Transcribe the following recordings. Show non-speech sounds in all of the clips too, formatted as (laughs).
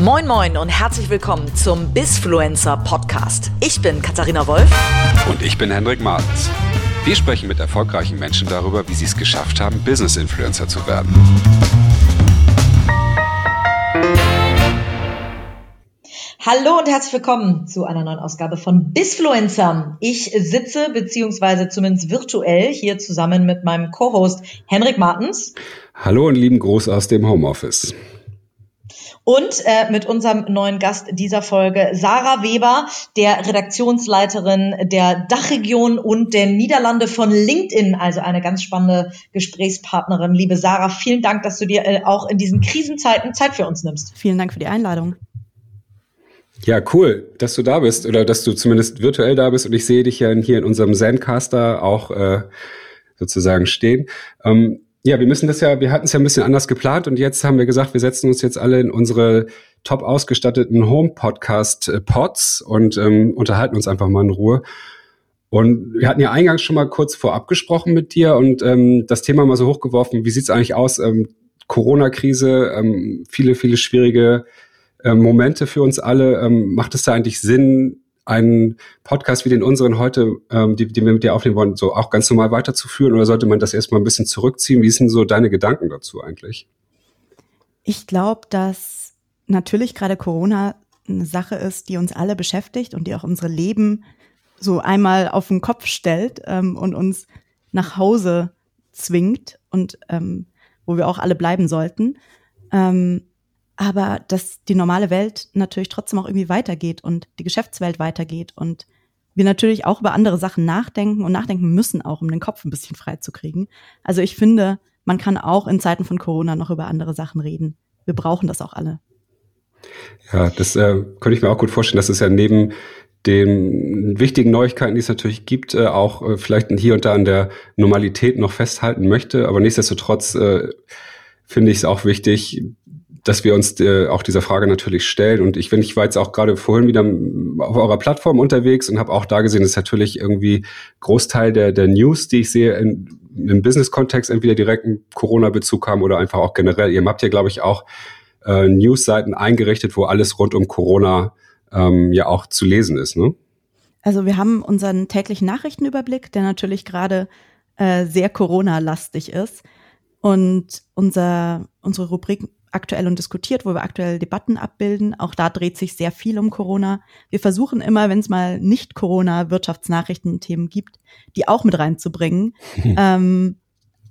Moin Moin und herzlich willkommen zum Bisfluencer Podcast. Ich bin Katharina Wolf. Und ich bin Hendrik Martens. Wir sprechen mit erfolgreichen Menschen darüber, wie sie es geschafft haben, Business-Influencer zu werden. Hallo und herzlich willkommen zu einer neuen Ausgabe von Bisfluencer. Ich sitze beziehungsweise zumindest virtuell hier zusammen mit meinem Co-Host Henrik Martens. Hallo und lieben Gruß aus dem Homeoffice. Und äh, mit unserem neuen Gast dieser Folge, Sarah Weber, der Redaktionsleiterin der Dachregion und der Niederlande von LinkedIn, also eine ganz spannende Gesprächspartnerin. Liebe Sarah, vielen Dank, dass du dir äh, auch in diesen Krisenzeiten Zeit für uns nimmst. Vielen Dank für die Einladung. Ja, cool, dass du da bist oder dass du zumindest virtuell da bist und ich sehe dich ja hier in unserem Zencaster auch äh, sozusagen stehen. Ähm, ja, wir müssen das ja, wir hatten es ja ein bisschen anders geplant und jetzt haben wir gesagt, wir setzen uns jetzt alle in unsere top ausgestatteten Home-Podcast-Pods und ähm, unterhalten uns einfach mal in Ruhe. Und wir hatten ja eingangs schon mal kurz vorab gesprochen mit dir und ähm, das Thema mal so hochgeworfen, wie sieht's eigentlich aus? Ähm, Corona-Krise, ähm, viele, viele schwierige äh, Momente für uns alle. Ähm, macht es da eigentlich Sinn, einen Podcast wie den unseren heute, ähm, die, die wir mit dir aufnehmen wollen, so auch ganz normal weiterzuführen oder sollte man das erstmal ein bisschen zurückziehen? Wie sind so deine Gedanken dazu eigentlich? Ich glaube, dass natürlich gerade Corona eine Sache ist, die uns alle beschäftigt und die auch unsere Leben so einmal auf den Kopf stellt ähm, und uns nach Hause zwingt und ähm, wo wir auch alle bleiben sollten. Ähm, aber dass die normale Welt natürlich trotzdem auch irgendwie weitergeht und die Geschäftswelt weitergeht und wir natürlich auch über andere Sachen nachdenken und nachdenken müssen auch, um den Kopf ein bisschen frei zu kriegen. Also ich finde, man kann auch in Zeiten von Corona noch über andere Sachen reden. Wir brauchen das auch alle. Ja, das äh, könnte ich mir auch gut vorstellen. Das ist ja neben den wichtigen Neuigkeiten, die es natürlich gibt, äh, auch äh, vielleicht hier und da an der Normalität noch festhalten möchte. Aber nichtsdestotrotz äh, finde ich es auch wichtig, dass wir uns äh, auch dieser Frage natürlich stellen. Und ich, wenn ich war jetzt auch gerade vorhin wieder auf eurer Plattform unterwegs und habe auch da gesehen, dass natürlich irgendwie Großteil der, der News, die ich sehe, in, im Business-Kontext entweder direkt einen Corona-Bezug haben oder einfach auch generell. Ihr habt ja, glaube ich, auch äh, News-Seiten eingerichtet, wo alles rund um Corona ähm, ja auch zu lesen ist, ne? Also wir haben unseren täglichen Nachrichtenüberblick, der natürlich gerade äh, sehr Corona-lastig ist. Und unser, unsere Rubrik aktuell und diskutiert, wo wir aktuell Debatten abbilden. Auch da dreht sich sehr viel um Corona. Wir versuchen immer, wenn es mal nicht Corona Wirtschaftsnachrichten-Themen gibt, die auch mit reinzubringen. (laughs) ähm,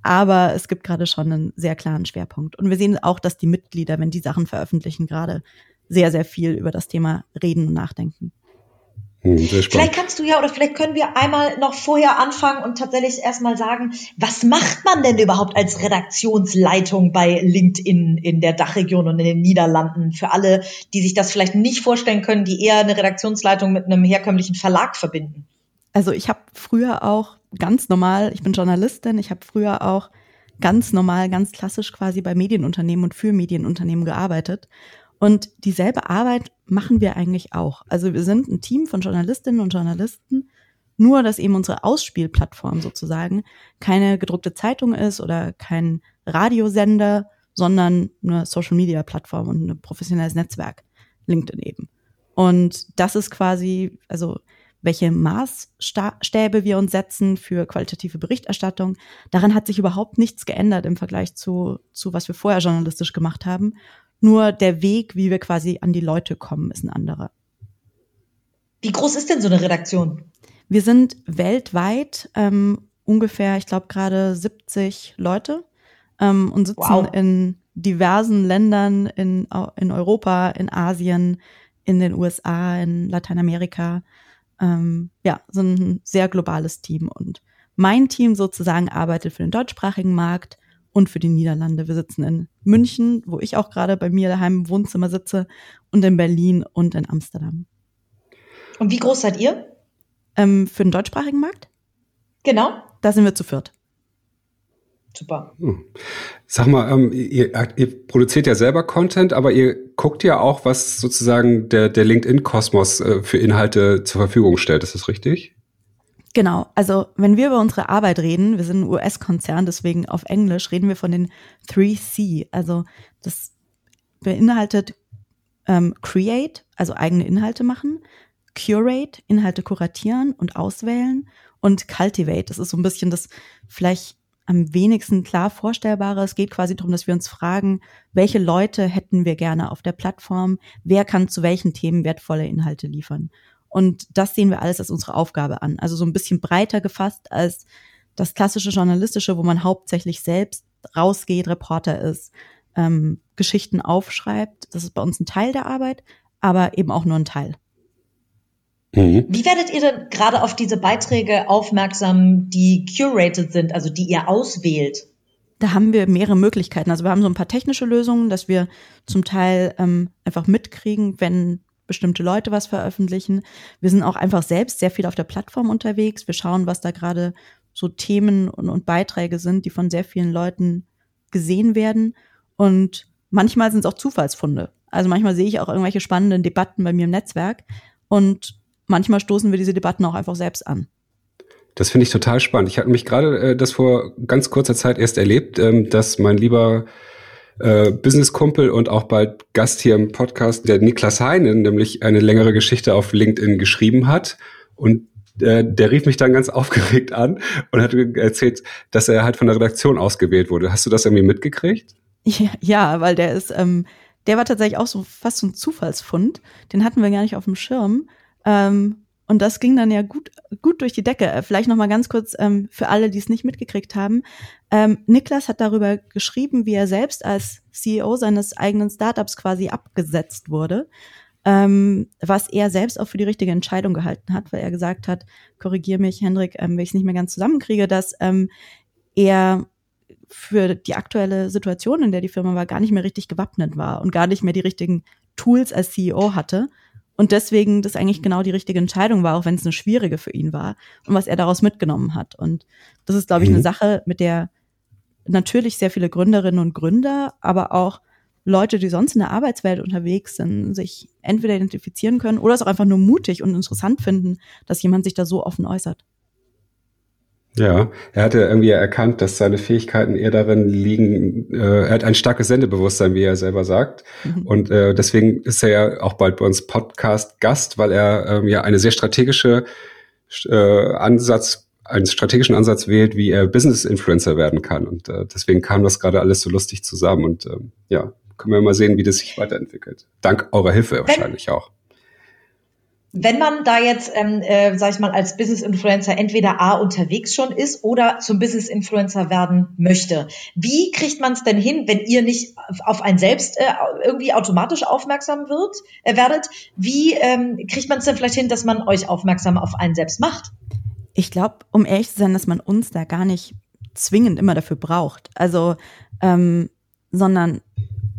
aber es gibt gerade schon einen sehr klaren Schwerpunkt. Und wir sehen auch, dass die Mitglieder, wenn die Sachen veröffentlichen, gerade sehr, sehr viel über das Thema reden und nachdenken. Hm, vielleicht kannst du ja oder vielleicht können wir einmal noch vorher anfangen und tatsächlich erstmal sagen, was macht man denn überhaupt als Redaktionsleitung bei LinkedIn in der Dachregion und in den Niederlanden? Für alle, die sich das vielleicht nicht vorstellen können, die eher eine Redaktionsleitung mit einem herkömmlichen Verlag verbinden. Also ich habe früher auch ganz normal, ich bin Journalistin, ich habe früher auch ganz normal, ganz klassisch quasi bei Medienunternehmen und für Medienunternehmen gearbeitet und dieselbe Arbeit machen wir eigentlich auch. Also wir sind ein Team von Journalistinnen und Journalisten, nur dass eben unsere Ausspielplattform sozusagen keine gedruckte Zeitung ist oder kein Radiosender, sondern eine Social-Media-Plattform und ein professionelles Netzwerk, LinkedIn eben. Und das ist quasi, also welche Maßstäbe wir uns setzen für qualitative Berichterstattung. Daran hat sich überhaupt nichts geändert im Vergleich zu, zu was wir vorher journalistisch gemacht haben. Nur der Weg, wie wir quasi an die Leute kommen, ist ein anderer. Wie groß ist denn so eine Redaktion? Wir sind weltweit ähm, ungefähr, ich glaube, gerade 70 Leute ähm, und sitzen wow. in diversen Ländern in, in Europa, in Asien, in den USA, in Lateinamerika. Ähm, ja, sind ein sehr globales Team. Und mein Team sozusagen arbeitet für den deutschsprachigen Markt und für die Niederlande. Wir sitzen in München, wo ich auch gerade bei mir daheim im Wohnzimmer sitze, und in Berlin und in Amsterdam. Und wie groß seid ihr? Ähm, für den deutschsprachigen Markt? Genau. Da sind wir zu viert. Super. Hm. Sag mal, ähm, ihr, ihr, produziert ja selber Content, aber ihr guckt ja auch, was sozusagen der, der LinkedIn-Kosmos äh, für Inhalte zur Verfügung stellt. Ist das richtig? Genau, also wenn wir über unsere Arbeit reden, wir sind ein US-Konzern, deswegen auf Englisch reden wir von den 3C. Also das beinhaltet ähm, Create, also eigene Inhalte machen, Curate, Inhalte kuratieren und auswählen und Cultivate, das ist so ein bisschen das vielleicht am wenigsten klar vorstellbare. Es geht quasi darum, dass wir uns fragen, welche Leute hätten wir gerne auf der Plattform, wer kann zu welchen Themen wertvolle Inhalte liefern. Und das sehen wir alles als unsere Aufgabe an. Also so ein bisschen breiter gefasst als das klassische journalistische, wo man hauptsächlich selbst rausgeht, Reporter ist, ähm, Geschichten aufschreibt. Das ist bei uns ein Teil der Arbeit, aber eben auch nur ein Teil. Mhm. Wie werdet ihr denn gerade auf diese Beiträge aufmerksam, die curated sind, also die ihr auswählt? Da haben wir mehrere Möglichkeiten. Also wir haben so ein paar technische Lösungen, dass wir zum Teil ähm, einfach mitkriegen, wenn bestimmte Leute was veröffentlichen. Wir sind auch einfach selbst sehr viel auf der Plattform unterwegs. Wir schauen, was da gerade so Themen und, und Beiträge sind, die von sehr vielen Leuten gesehen werden. Und manchmal sind es auch Zufallsfunde. Also manchmal sehe ich auch irgendwelche spannenden Debatten bei mir im Netzwerk und manchmal stoßen wir diese Debatten auch einfach selbst an. Das finde ich total spannend. Ich hatte mich gerade äh, das vor ganz kurzer Zeit erst erlebt, ähm, dass mein lieber äh, Business-Kumpel und auch bald Gast hier im Podcast, der Niklas Heinen, nämlich eine längere Geschichte auf LinkedIn geschrieben hat. Und äh, der rief mich dann ganz (laughs) aufgeregt an und hat erzählt, dass er halt von der Redaktion ausgewählt wurde. Hast du das irgendwie mitgekriegt? Ja, ja weil der ist, ähm, der war tatsächlich auch so fast so ein Zufallsfund. Den hatten wir gar nicht auf dem Schirm. Ähm, und das ging dann ja gut, gut durch die Decke. Äh, vielleicht noch mal ganz kurz ähm, für alle, die es nicht mitgekriegt haben. Ähm, Niklas hat darüber geschrieben, wie er selbst als CEO seines eigenen Startups quasi abgesetzt wurde, ähm, was er selbst auch für die richtige Entscheidung gehalten hat, weil er gesagt hat, korrigier mich, Hendrik, ähm, wenn ich es nicht mehr ganz zusammenkriege, dass ähm, er für die aktuelle Situation, in der die Firma war, gar nicht mehr richtig gewappnet war und gar nicht mehr die richtigen Tools als CEO hatte und deswegen das eigentlich genau die richtige Entscheidung war, auch wenn es eine schwierige für ihn war und was er daraus mitgenommen hat. Und das ist, glaube ich, mhm. eine Sache, mit der natürlich sehr viele Gründerinnen und Gründer, aber auch Leute, die sonst in der Arbeitswelt unterwegs sind, sich entweder identifizieren können oder es auch einfach nur mutig und interessant finden, dass jemand sich da so offen äußert. Ja, er hatte irgendwie erkannt, dass seine Fähigkeiten eher darin liegen, äh, er hat ein starkes Sendebewusstsein, wie er selber sagt. Mhm. Und äh, deswegen ist er ja auch bald bei uns Podcast-Gast, weil er ähm, ja eine sehr strategische äh, Ansatz, einen strategischen Ansatz wählt, wie er Business-Influencer werden kann. Und äh, deswegen kam das gerade alles so lustig zusammen. Und äh, ja, können wir mal sehen, wie das sich weiterentwickelt. Dank eurer Hilfe wahrscheinlich auch wenn man da jetzt, ähm, äh, sag ich mal, als Business Influencer entweder A unterwegs schon ist oder zum Business Influencer werden möchte, wie kriegt man es denn hin, wenn ihr nicht auf ein selbst äh, irgendwie automatisch aufmerksam wird, äh, werdet? Wie ähm, kriegt man es denn vielleicht hin, dass man euch aufmerksam auf einen selbst macht? Ich glaube, um ehrlich zu sein, dass man uns da gar nicht zwingend immer dafür braucht. Also, ähm, sondern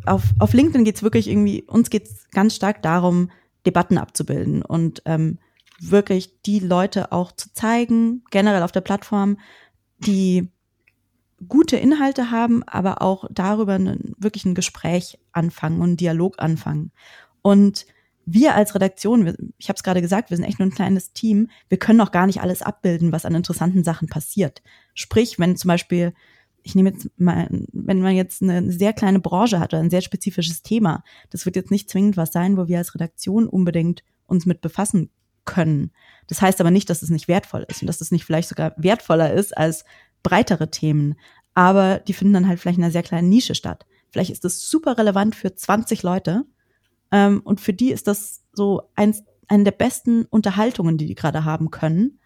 auf, auf LinkedIn geht's wirklich irgendwie, uns geht's ganz stark darum, Debatten abzubilden und ähm, wirklich die Leute auch zu zeigen, generell auf der Plattform, die gute Inhalte haben, aber auch darüber einen, wirklich ein Gespräch anfangen und einen Dialog anfangen. Und wir als Redaktion, ich habe es gerade gesagt, wir sind echt nur ein kleines Team, wir können auch gar nicht alles abbilden, was an interessanten Sachen passiert. Sprich, wenn zum Beispiel ich nehme jetzt mal, wenn man jetzt eine sehr kleine Branche hat oder ein sehr spezifisches Thema, das wird jetzt nicht zwingend was sein, wo wir als Redaktion unbedingt uns mit befassen können. Das heißt aber nicht, dass es nicht wertvoll ist und dass es nicht vielleicht sogar wertvoller ist als breitere Themen. Aber die finden dann halt vielleicht in einer sehr kleinen Nische statt. Vielleicht ist das super relevant für 20 Leute ähm, und für die ist das so eins, eine der besten Unterhaltungen, die die gerade haben können.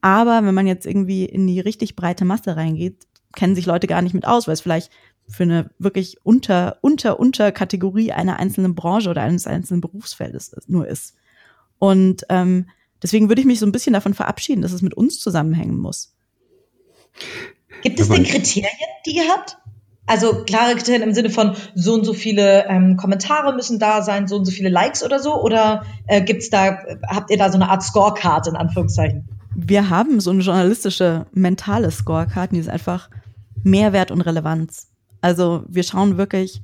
Aber wenn man jetzt irgendwie in die richtig breite Masse reingeht, kennen sich Leute gar nicht mit aus, weil es vielleicht für eine wirklich unter, unter, unter Kategorie einer einzelnen Branche oder eines einzelnen Berufsfeldes nur ist. Und ähm, deswegen würde ich mich so ein bisschen davon verabschieden, dass es mit uns zusammenhängen muss. Gibt es denn Kriterien, die ihr habt? Also klare Kriterien im Sinne von so und so viele ähm, Kommentare müssen da sein, so und so viele Likes oder so? Oder äh, gibt's da, habt ihr da so eine Art Scorecard in Anführungszeichen? Wir haben so eine journalistische mentale Scorecard, die ist einfach Mehrwert und Relevanz. Also wir schauen wirklich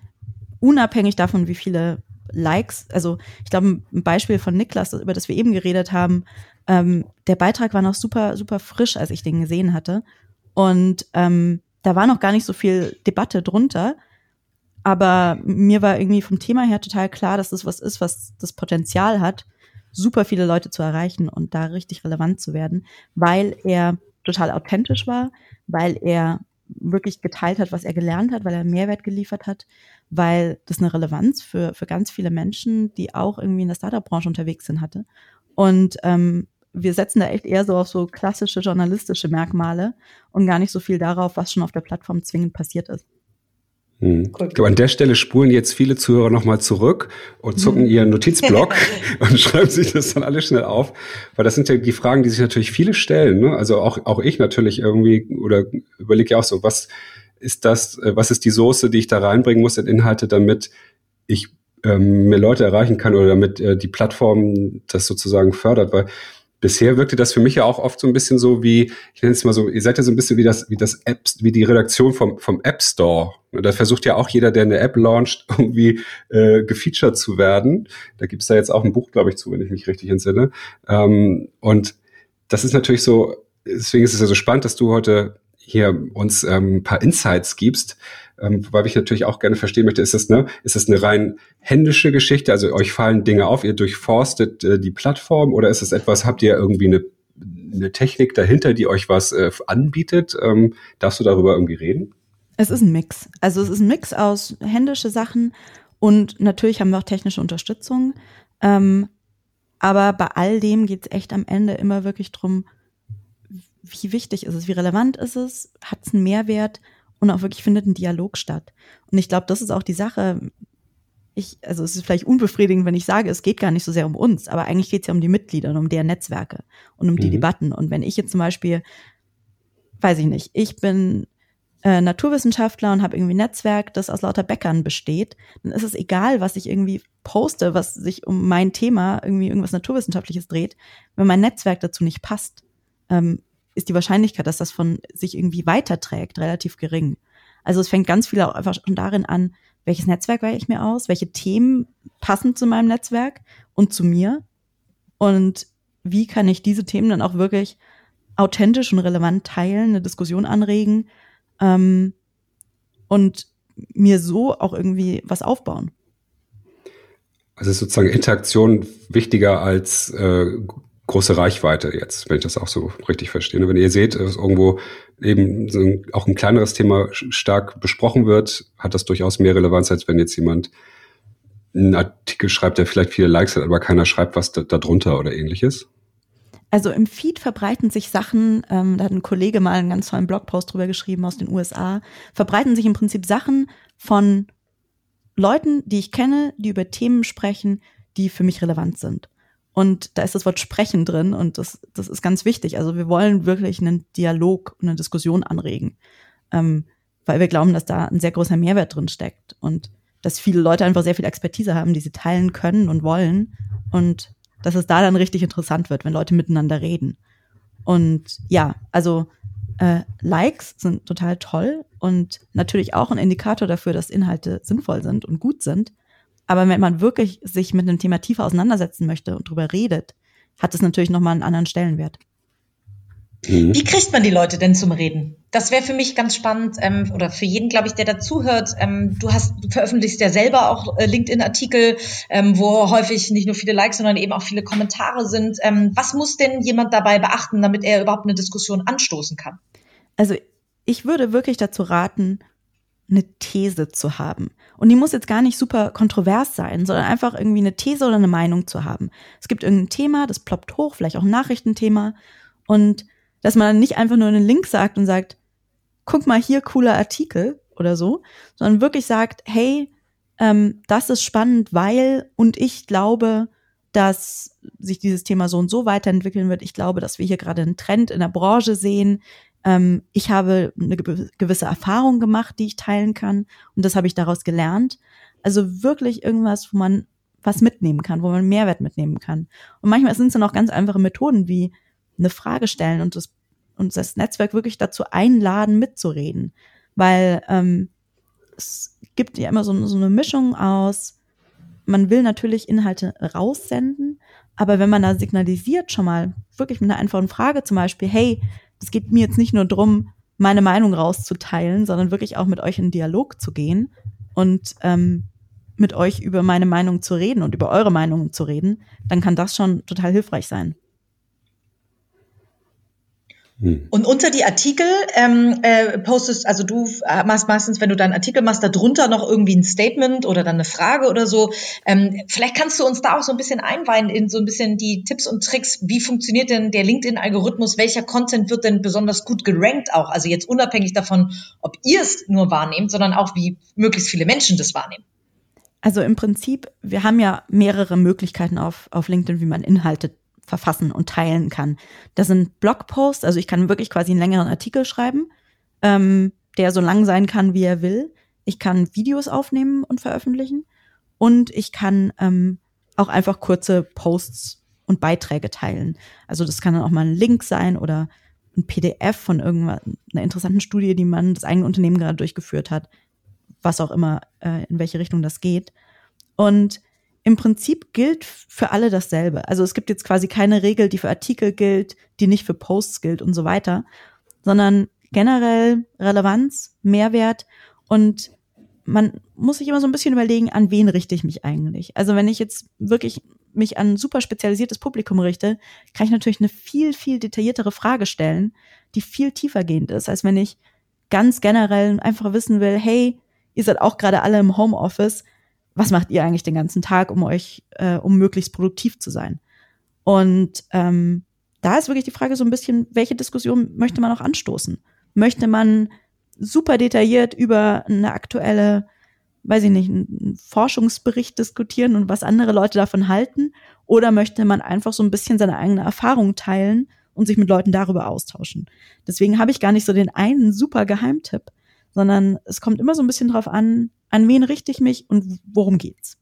unabhängig davon, wie viele Likes, also ich glaube, ein Beispiel von Niklas, über das wir eben geredet haben, ähm, der Beitrag war noch super, super frisch, als ich den gesehen hatte. Und ähm, da war noch gar nicht so viel Debatte drunter. Aber mir war irgendwie vom Thema her total klar, dass das was ist, was das Potenzial hat, super viele Leute zu erreichen und da richtig relevant zu werden, weil er total authentisch war, weil er wirklich geteilt hat, was er gelernt hat, weil er Mehrwert geliefert hat, weil das eine Relevanz für, für ganz viele Menschen, die auch irgendwie in der Startup-Branche unterwegs sind, hatte. Und ähm, wir setzen da echt eher so auf so klassische journalistische Merkmale und gar nicht so viel darauf, was schon auf der Plattform zwingend passiert ist. Hm. Ich glaube, an der Stelle spulen jetzt viele Zuhörer nochmal zurück und zucken ihren Notizblock (laughs) (laughs) und schreiben sich das dann alles schnell auf. Weil das sind ja die Fragen, die sich natürlich viele stellen. Ne? Also auch, auch ich natürlich irgendwie oder überlege ja auch so, was ist das, äh, was ist die Soße, die ich da reinbringen muss in Inhalte, damit ich ähm, mehr Leute erreichen kann oder damit äh, die Plattform das sozusagen fördert. Weil bisher wirkte das für mich ja auch oft so ein bisschen so wie, ich nenne es mal so, ihr seid ja so ein bisschen wie das, wie das App, wie die Redaktion vom, vom App Store. Da versucht ja auch jeder, der eine App launcht, (laughs) irgendwie äh, gefeatured zu werden. Da gibt's da jetzt auch ein Buch, glaube ich, zu, wenn ich mich richtig entsinne. Ähm, und das ist natürlich so, deswegen ist es ja so spannend, dass du heute hier uns ähm, ein paar Insights gibst, ähm, weil ich natürlich auch gerne verstehen möchte, ist das, ne, ist das eine rein händische Geschichte? Also euch fallen Dinge auf, ihr durchforstet äh, die Plattform oder ist es etwas, habt ihr irgendwie eine, eine Technik dahinter, die euch was äh, anbietet? Ähm, darfst du darüber irgendwie reden? Es ist ein Mix. Also es ist ein Mix aus händische Sachen und natürlich haben wir auch technische Unterstützung. Ähm, aber bei all dem geht es echt am Ende immer wirklich drum, wie wichtig ist es, wie relevant ist es, hat es einen Mehrwert und auch wirklich findet ein Dialog statt. Und ich glaube, das ist auch die Sache. Ich, also es ist vielleicht unbefriedigend, wenn ich sage, es geht gar nicht so sehr um uns, aber eigentlich geht es ja um die Mitglieder und um deren Netzwerke und um die mhm. Debatten. Und wenn ich jetzt zum Beispiel, weiß ich nicht, ich bin äh, Naturwissenschaftler und habe irgendwie ein Netzwerk, das aus lauter Bäckern besteht, dann ist es egal, was ich irgendwie poste, was sich um mein Thema irgendwie irgendwas Naturwissenschaftliches dreht, wenn mein Netzwerk dazu nicht passt. Ähm, ist die Wahrscheinlichkeit, dass das von sich irgendwie weiterträgt, relativ gering. Also es fängt ganz viel auch einfach schon darin an, welches Netzwerk wähle ich mir aus, welche Themen passen zu meinem Netzwerk und zu mir und wie kann ich diese Themen dann auch wirklich authentisch und relevant teilen, eine Diskussion anregen ähm, und mir so auch irgendwie was aufbauen. Also ist sozusagen Interaktion wichtiger als äh, große Reichweite jetzt, wenn ich das auch so richtig verstehe. Wenn ihr seht, dass irgendwo eben so ein, auch ein kleineres Thema stark besprochen wird, hat das durchaus mehr Relevanz, als wenn jetzt jemand einen Artikel schreibt, der vielleicht viele Likes hat, aber keiner schreibt was da, oder ähnliches. Also im Feed verbreiten sich Sachen, ähm, da hat ein Kollege mal einen ganz tollen Blogpost drüber geschrieben aus den USA, verbreiten sich im Prinzip Sachen von Leuten, die ich kenne, die über Themen sprechen, die für mich relevant sind. Und da ist das Wort sprechen drin und das, das ist ganz wichtig. Also wir wollen wirklich einen Dialog, eine Diskussion anregen, ähm, weil wir glauben, dass da ein sehr großer Mehrwert drin steckt und dass viele Leute einfach sehr viel Expertise haben, die sie teilen können und wollen und dass es da dann richtig interessant wird, wenn Leute miteinander reden. Und ja, also äh, Likes sind total toll und natürlich auch ein Indikator dafür, dass Inhalte sinnvoll sind und gut sind. Aber wenn man wirklich sich mit einem Thema tiefer auseinandersetzen möchte und drüber redet, hat es natürlich nochmal einen anderen Stellenwert. Mhm. Wie kriegt man die Leute denn zum Reden? Das wäre für mich ganz spannend ähm, oder für jeden, glaube ich, der dazuhört. Ähm, du hast, du veröffentlichst ja selber auch äh, LinkedIn-Artikel, ähm, wo häufig nicht nur viele Likes, sondern eben auch viele Kommentare sind. Ähm, was muss denn jemand dabei beachten, damit er überhaupt eine Diskussion anstoßen kann? Also ich würde wirklich dazu raten, eine These zu haben. Und die muss jetzt gar nicht super kontrovers sein, sondern einfach irgendwie eine These oder eine Meinung zu haben. Es gibt irgendein Thema, das ploppt hoch, vielleicht auch ein Nachrichtenthema. Und dass man nicht einfach nur einen Link sagt und sagt, guck mal hier, cooler Artikel oder so, sondern wirklich sagt, hey, ähm, das ist spannend, weil und ich glaube, dass sich dieses Thema so und so weiterentwickeln wird. Ich glaube, dass wir hier gerade einen Trend in der Branche sehen, ähm, ich habe eine gewisse Erfahrung gemacht, die ich teilen kann und das habe ich daraus gelernt. Also wirklich irgendwas, wo man was mitnehmen kann, wo man Mehrwert mitnehmen kann. Und manchmal sind es dann auch ganz einfache Methoden wie eine Frage stellen und das, und das Netzwerk wirklich dazu einladen, mitzureden. Weil ähm, es gibt ja immer so, so eine Mischung aus, man will natürlich Inhalte raussenden, aber wenn man da signalisiert schon mal, wirklich mit einer einfachen Frage zum Beispiel, hey, es geht mir jetzt nicht nur darum, meine Meinung rauszuteilen, sondern wirklich auch mit euch in Dialog zu gehen, und ähm, mit euch über meine Meinung zu reden und über eure Meinungen zu reden, dann kann das schon total hilfreich sein. Hm. Und unter die Artikel ähm, äh, postest, also du machst meistens, wenn du deinen Artikel machst, da drunter noch irgendwie ein Statement oder dann eine Frage oder so. Ähm, vielleicht kannst du uns da auch so ein bisschen einweihen in so ein bisschen die Tipps und Tricks. Wie funktioniert denn der LinkedIn-Algorithmus? Welcher Content wird denn besonders gut gerankt auch? Also jetzt unabhängig davon, ob ihr es nur wahrnehmt, sondern auch wie möglichst viele Menschen das wahrnehmen. Also im Prinzip, wir haben ja mehrere Möglichkeiten auf, auf LinkedIn, wie man Inhalte verfassen und teilen kann. Das sind Blogposts, also ich kann wirklich quasi einen längeren Artikel schreiben, ähm, der so lang sein kann, wie er will. Ich kann Videos aufnehmen und veröffentlichen und ich kann ähm, auch einfach kurze Posts und Beiträge teilen. Also das kann dann auch mal ein Link sein oder ein PDF von irgendeiner interessanten Studie, die man das eigene Unternehmen gerade durchgeführt hat, was auch immer, äh, in welche Richtung das geht. Und im Prinzip gilt für alle dasselbe. Also es gibt jetzt quasi keine Regel, die für Artikel gilt, die nicht für Posts gilt und so weiter, sondern generell Relevanz, Mehrwert und man muss sich immer so ein bisschen überlegen, an wen richte ich mich eigentlich. Also wenn ich jetzt wirklich mich an super spezialisiertes Publikum richte, kann ich natürlich eine viel, viel detailliertere Frage stellen, die viel tiefergehend ist, als wenn ich ganz generell einfach wissen will, hey, ihr seid auch gerade alle im Homeoffice, was macht ihr eigentlich den ganzen Tag, um euch, äh, um möglichst produktiv zu sein? Und ähm, da ist wirklich die Frage so ein bisschen, welche Diskussion möchte man auch anstoßen? Möchte man super detailliert über eine aktuelle, weiß ich nicht, einen Forschungsbericht diskutieren und was andere Leute davon halten? Oder möchte man einfach so ein bisschen seine eigene Erfahrung teilen und sich mit Leuten darüber austauschen? Deswegen habe ich gar nicht so den einen super Geheimtipp, sondern es kommt immer so ein bisschen drauf an, an wen richte ich mich und worum geht's.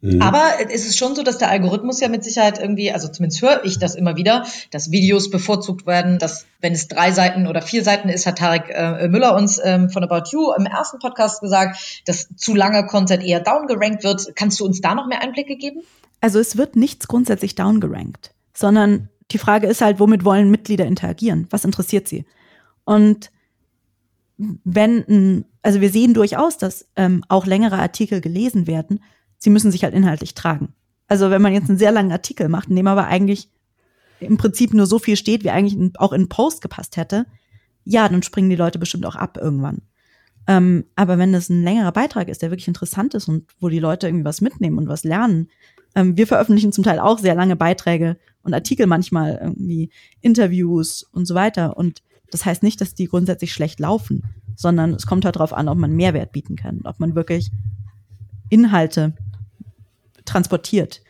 Mhm. Aber es ist schon so, dass der Algorithmus ja mit Sicherheit irgendwie, also zumindest höre ich das immer wieder, dass Videos bevorzugt werden, dass wenn es drei Seiten oder vier Seiten ist, hat Tarek äh, Müller uns ähm, von About You im ersten Podcast gesagt, dass zu langer Content eher downgerankt wird. Kannst du uns da noch mehr Einblicke geben? Also es wird nichts grundsätzlich downgerankt, sondern die Frage ist halt, womit wollen Mitglieder interagieren? Was interessiert sie? Und wenn, also wir sehen durchaus, dass ähm, auch längere Artikel gelesen werden, sie müssen sich halt inhaltlich tragen. Also wenn man jetzt einen sehr langen Artikel macht, in dem aber eigentlich im Prinzip nur so viel steht, wie eigentlich auch in Post gepasst hätte, ja, dann springen die Leute bestimmt auch ab irgendwann. Ähm, aber wenn das ein längerer Beitrag ist, der wirklich interessant ist und wo die Leute irgendwie was mitnehmen und was lernen, ähm, wir veröffentlichen zum Teil auch sehr lange Beiträge und Artikel manchmal irgendwie Interviews und so weiter und das heißt nicht, dass die grundsätzlich schlecht laufen, sondern es kommt halt darauf an, ob man Mehrwert bieten kann, ob man wirklich Inhalte transportiert.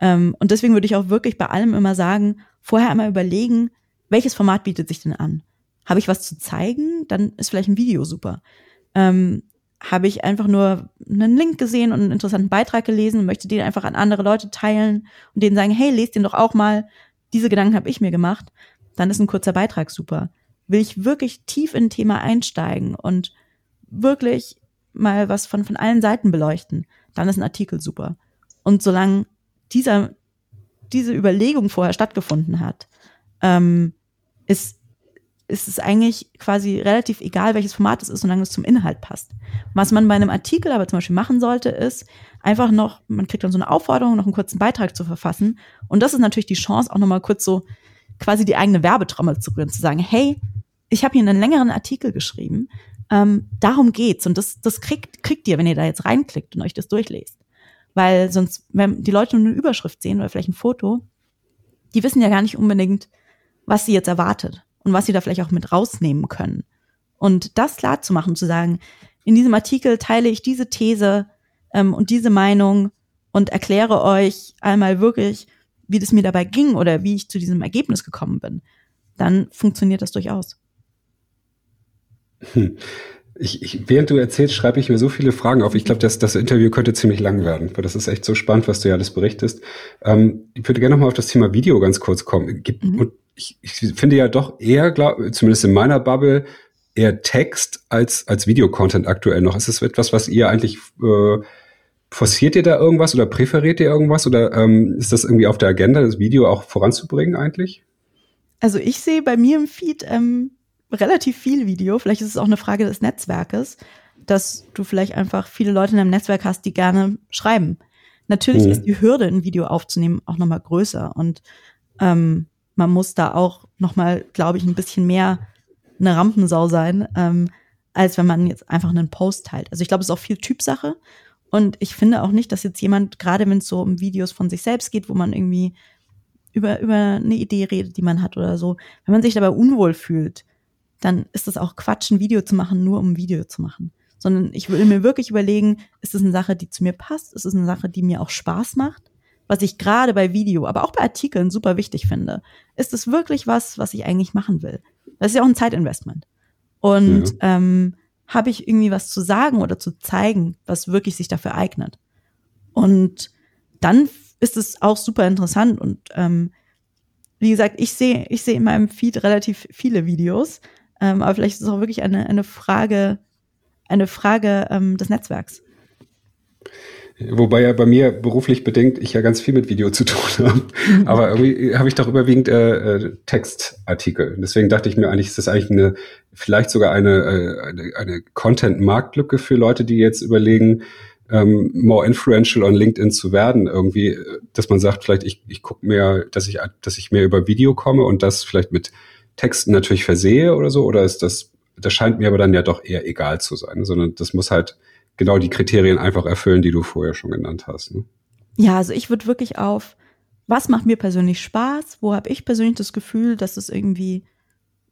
Ähm, und deswegen würde ich auch wirklich bei allem immer sagen, vorher einmal überlegen, welches Format bietet sich denn an? Habe ich was zu zeigen? Dann ist vielleicht ein Video super. Ähm, habe ich einfach nur einen Link gesehen und einen interessanten Beitrag gelesen und möchte den einfach an andere Leute teilen und denen sagen, hey, lest den doch auch mal. Diese Gedanken habe ich mir gemacht. Dann ist ein kurzer Beitrag super will ich wirklich tief in ein Thema einsteigen und wirklich mal was von, von allen Seiten beleuchten, dann ist ein Artikel super. Und solange dieser, diese Überlegung vorher stattgefunden hat, ähm, ist, ist es eigentlich quasi relativ egal, welches Format es ist, solange es zum Inhalt passt. Was man bei einem Artikel aber zum Beispiel machen sollte, ist einfach noch, man kriegt dann so eine Aufforderung, noch einen kurzen Beitrag zu verfassen. Und das ist natürlich die Chance, auch nochmal kurz so quasi die eigene Werbetrommel zu rühren, zu sagen, hey, ich habe hier einen längeren Artikel geschrieben, ähm, darum geht's. Und das, das kriegt, kriegt ihr, wenn ihr da jetzt reinklickt und euch das durchlest. Weil sonst, wenn die Leute nur eine Überschrift sehen oder vielleicht ein Foto, die wissen ja gar nicht unbedingt, was sie jetzt erwartet und was sie da vielleicht auch mit rausnehmen können. Und das klar zu machen, zu sagen, in diesem Artikel teile ich diese These ähm, und diese Meinung und erkläre euch einmal wirklich, wie das mir dabei ging oder wie ich zu diesem Ergebnis gekommen bin, dann funktioniert das durchaus. Hm. Ich, ich, während du erzählst, schreibe ich mir so viele Fragen auf. Ich glaube, das, das Interview könnte ziemlich lang werden, weil das ist echt so spannend, was du ja alles berichtest. Ähm, ich würde gerne noch mal auf das Thema Video ganz kurz kommen. Gibt, mhm. ich, ich, finde ja doch eher, glaub, zumindest in meiner Bubble, eher Text als, als Videocontent aktuell noch. Ist das etwas, was ihr eigentlich äh, forciert ihr da irgendwas oder präferiert ihr irgendwas oder ähm, ist das irgendwie auf der Agenda, das Video auch voranzubringen eigentlich? Also ich sehe bei mir im Feed ähm, relativ viel Video. Vielleicht ist es auch eine Frage des Netzwerkes. dass du vielleicht einfach viele Leute in deinem Netzwerk hast, die gerne schreiben. Natürlich mhm. ist die Hürde, ein Video aufzunehmen, auch nochmal größer und ähm, man muss da auch nochmal, glaube ich, ein bisschen mehr eine Rampensau sein, ähm, als wenn man jetzt einfach einen Post teilt. Also ich glaube, es ist auch viel Typsache. Und ich finde auch nicht, dass jetzt jemand, gerade wenn es so um Videos von sich selbst geht, wo man irgendwie über, über eine Idee redet, die man hat oder so, wenn man sich dabei unwohl fühlt, dann ist es auch Quatsch, ein Video zu machen, nur um ein Video zu machen. Sondern ich will mir wirklich überlegen, ist es eine Sache, die zu mir passt? Ist es eine Sache, die mir auch Spaß macht? Was ich gerade bei Video, aber auch bei Artikeln super wichtig finde. Ist es wirklich was, was ich eigentlich machen will? Das ist ja auch ein Zeitinvestment. Und ja. ähm, habe ich irgendwie was zu sagen oder zu zeigen, was wirklich sich dafür eignet. Und dann ist es auch super interessant und ähm, wie gesagt, ich sehe ich sehe in meinem Feed relativ viele Videos, ähm, aber vielleicht ist es auch wirklich eine, eine Frage, eine Frage ähm, des Netzwerks. Wobei ja bei mir beruflich bedingt ich ja ganz viel mit Video zu tun habe. (laughs) Aber irgendwie habe ich doch überwiegend äh, äh, Textartikel. Deswegen dachte ich mir eigentlich, ist das eigentlich eine, vielleicht sogar eine, äh, eine, eine Content-Marktlücke für Leute, die jetzt überlegen, ähm, more influential on LinkedIn zu werden, irgendwie, dass man sagt, vielleicht ich, ich gucke mehr, dass ich, dass ich mehr über Video komme und das vielleicht mit Texten natürlich versehe oder so, oder ist das, das scheint mir aber dann ja doch eher egal zu sein, sondern das muss halt genau die Kriterien einfach erfüllen, die du vorher schon genannt hast. Ne? Ja, also ich würde wirklich auf, was macht mir persönlich Spaß, wo habe ich persönlich das Gefühl, dass es irgendwie